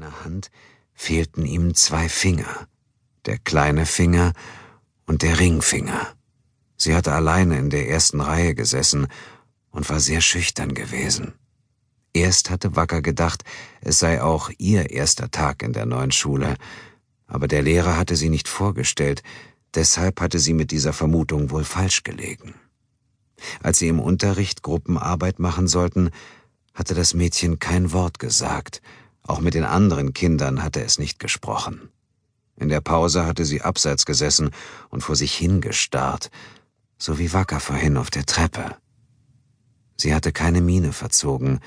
einer Hand fehlten ihm zwei Finger, der kleine Finger und der Ringfinger. Sie hatte alleine in der ersten Reihe gesessen und war sehr schüchtern gewesen. Erst hatte Wacker gedacht, es sei auch ihr erster Tag in der neuen Schule, aber der Lehrer hatte sie nicht vorgestellt, deshalb hatte sie mit dieser Vermutung wohl falsch gelegen. Als sie im Unterricht Gruppenarbeit machen sollten, hatte das Mädchen kein Wort gesagt, auch mit den anderen Kindern hatte es nicht gesprochen. In der Pause hatte sie abseits gesessen und vor sich hingestarrt, so wie Wacker vorhin auf der Treppe. Sie hatte keine Miene verzogen,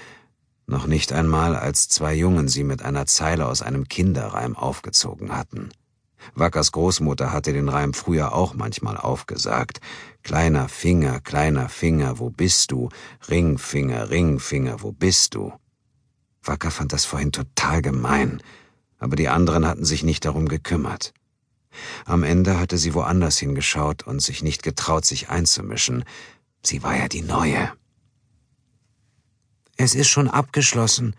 noch nicht einmal als zwei Jungen sie mit einer Zeile aus einem Kinderreim aufgezogen hatten. Wackers Großmutter hatte den Reim früher auch manchmal aufgesagt. Kleiner Finger, kleiner Finger, wo bist du? Ringfinger, Ringfinger, wo bist du? Wacker fand das vorhin total gemein, aber die anderen hatten sich nicht darum gekümmert. Am Ende hatte sie woanders hingeschaut und sich nicht getraut, sich einzumischen. Sie war ja die Neue. Es ist schon abgeschlossen.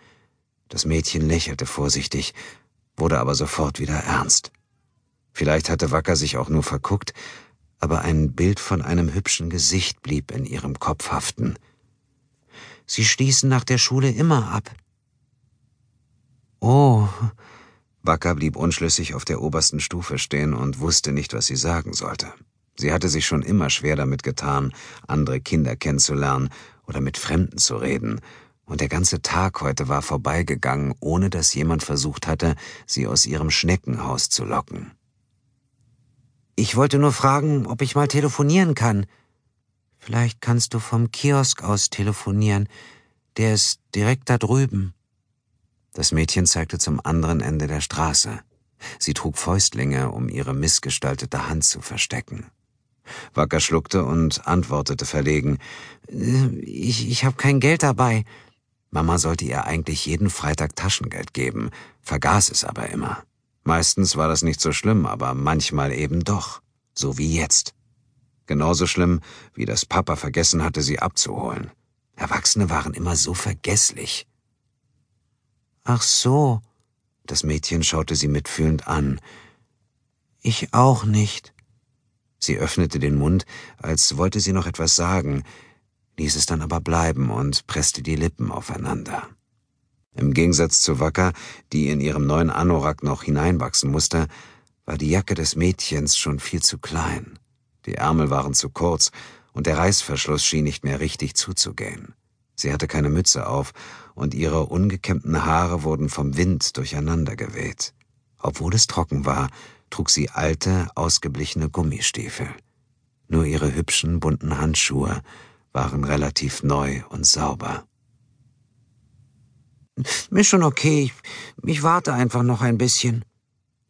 Das Mädchen lächelte vorsichtig, wurde aber sofort wieder ernst. Vielleicht hatte Wacker sich auch nur verguckt, aber ein Bild von einem hübschen Gesicht blieb in ihrem Kopf haften. Sie stießen nach der Schule immer ab. Oh. Wacker blieb unschlüssig auf der obersten Stufe stehen und wusste nicht, was sie sagen sollte. Sie hatte sich schon immer schwer damit getan, andere Kinder kennenzulernen oder mit Fremden zu reden, und der ganze Tag heute war vorbeigegangen, ohne dass jemand versucht hatte, sie aus ihrem Schneckenhaus zu locken. Ich wollte nur fragen, ob ich mal telefonieren kann. Vielleicht kannst du vom Kiosk aus telefonieren. Der ist direkt da drüben. Das Mädchen zeigte zum anderen Ende der Straße. Sie trug Fäustlinge, um ihre missgestaltete Hand zu verstecken. Wacker schluckte und antwortete verlegen äh, Ich, ich habe kein Geld dabei. Mama sollte ihr eigentlich jeden Freitag Taschengeld geben, vergaß es aber immer. Meistens war das nicht so schlimm, aber manchmal eben doch, so wie jetzt. Genauso schlimm, wie das Papa vergessen hatte, sie abzuholen. Erwachsene waren immer so vergesslich. Ach so, das Mädchen schaute sie mitfühlend an. Ich auch nicht. Sie öffnete den Mund, als wollte sie noch etwas sagen, ließ es dann aber bleiben und presste die Lippen aufeinander. Im Gegensatz zu Wacker, die in ihrem neuen Anorak noch hineinwachsen musste, war die Jacke des Mädchens schon viel zu klein. Die Ärmel waren zu kurz und der Reißverschluss schien nicht mehr richtig zuzugehen. Sie hatte keine Mütze auf und ihre ungekämmten Haare wurden vom Wind durcheinander geweht. Obwohl es trocken war, trug sie alte, ausgeblichene Gummistiefel. Nur ihre hübschen, bunten Handschuhe waren relativ neu und sauber. Ist schon okay, ich, ich warte einfach noch ein bisschen.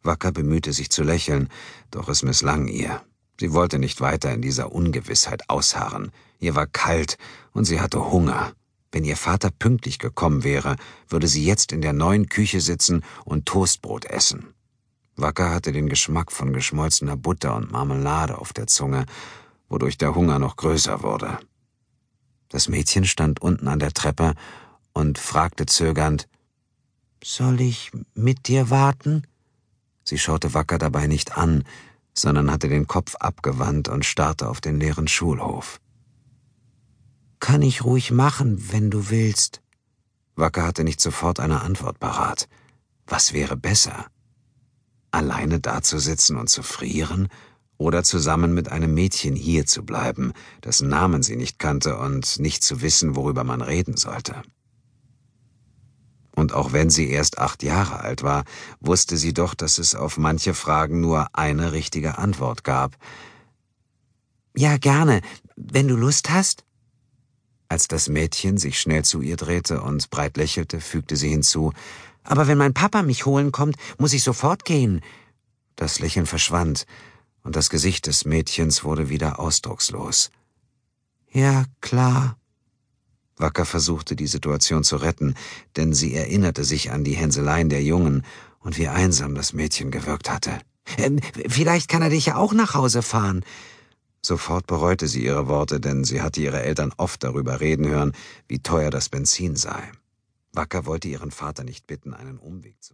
Wacker bemühte sich zu lächeln, doch es misslang ihr. Sie wollte nicht weiter in dieser Ungewissheit ausharren. Ihr war kalt und sie hatte Hunger. Wenn ihr Vater pünktlich gekommen wäre, würde sie jetzt in der neuen Küche sitzen und Toastbrot essen. Wacker hatte den Geschmack von geschmolzener Butter und Marmelade auf der Zunge, wodurch der Hunger noch größer wurde. Das Mädchen stand unten an der Treppe und fragte zögernd Soll ich mit dir warten? Sie schaute Wacker dabei nicht an, sondern hatte den Kopf abgewandt und starrte auf den leeren Schulhof. Kann ich ruhig machen, wenn du willst. Wacker hatte nicht sofort eine Antwort parat. Was wäre besser? Alleine dazusitzen und zu frieren oder zusammen mit einem Mädchen hier zu bleiben, dessen Namen sie nicht kannte und nicht zu wissen, worüber man reden sollte. Und auch wenn sie erst acht Jahre alt war, wusste sie doch, dass es auf manche Fragen nur eine richtige Antwort gab. Ja, gerne, wenn du Lust hast. Als das Mädchen sich schnell zu ihr drehte und breit lächelte, fügte sie hinzu Aber wenn mein Papa mich holen kommt, muss ich sofort gehen. Das Lächeln verschwand, und das Gesicht des Mädchens wurde wieder ausdruckslos. Ja, klar. Wacker versuchte die Situation zu retten, denn sie erinnerte sich an die Hänseleien der Jungen und wie einsam das Mädchen gewirkt hatte. Ähm, vielleicht kann er dich ja auch nach Hause fahren. Sofort bereute sie ihre Worte, denn sie hatte ihre Eltern oft darüber reden hören, wie teuer das Benzin sei. Wacker wollte ihren Vater nicht bitten, einen Umweg zu machen.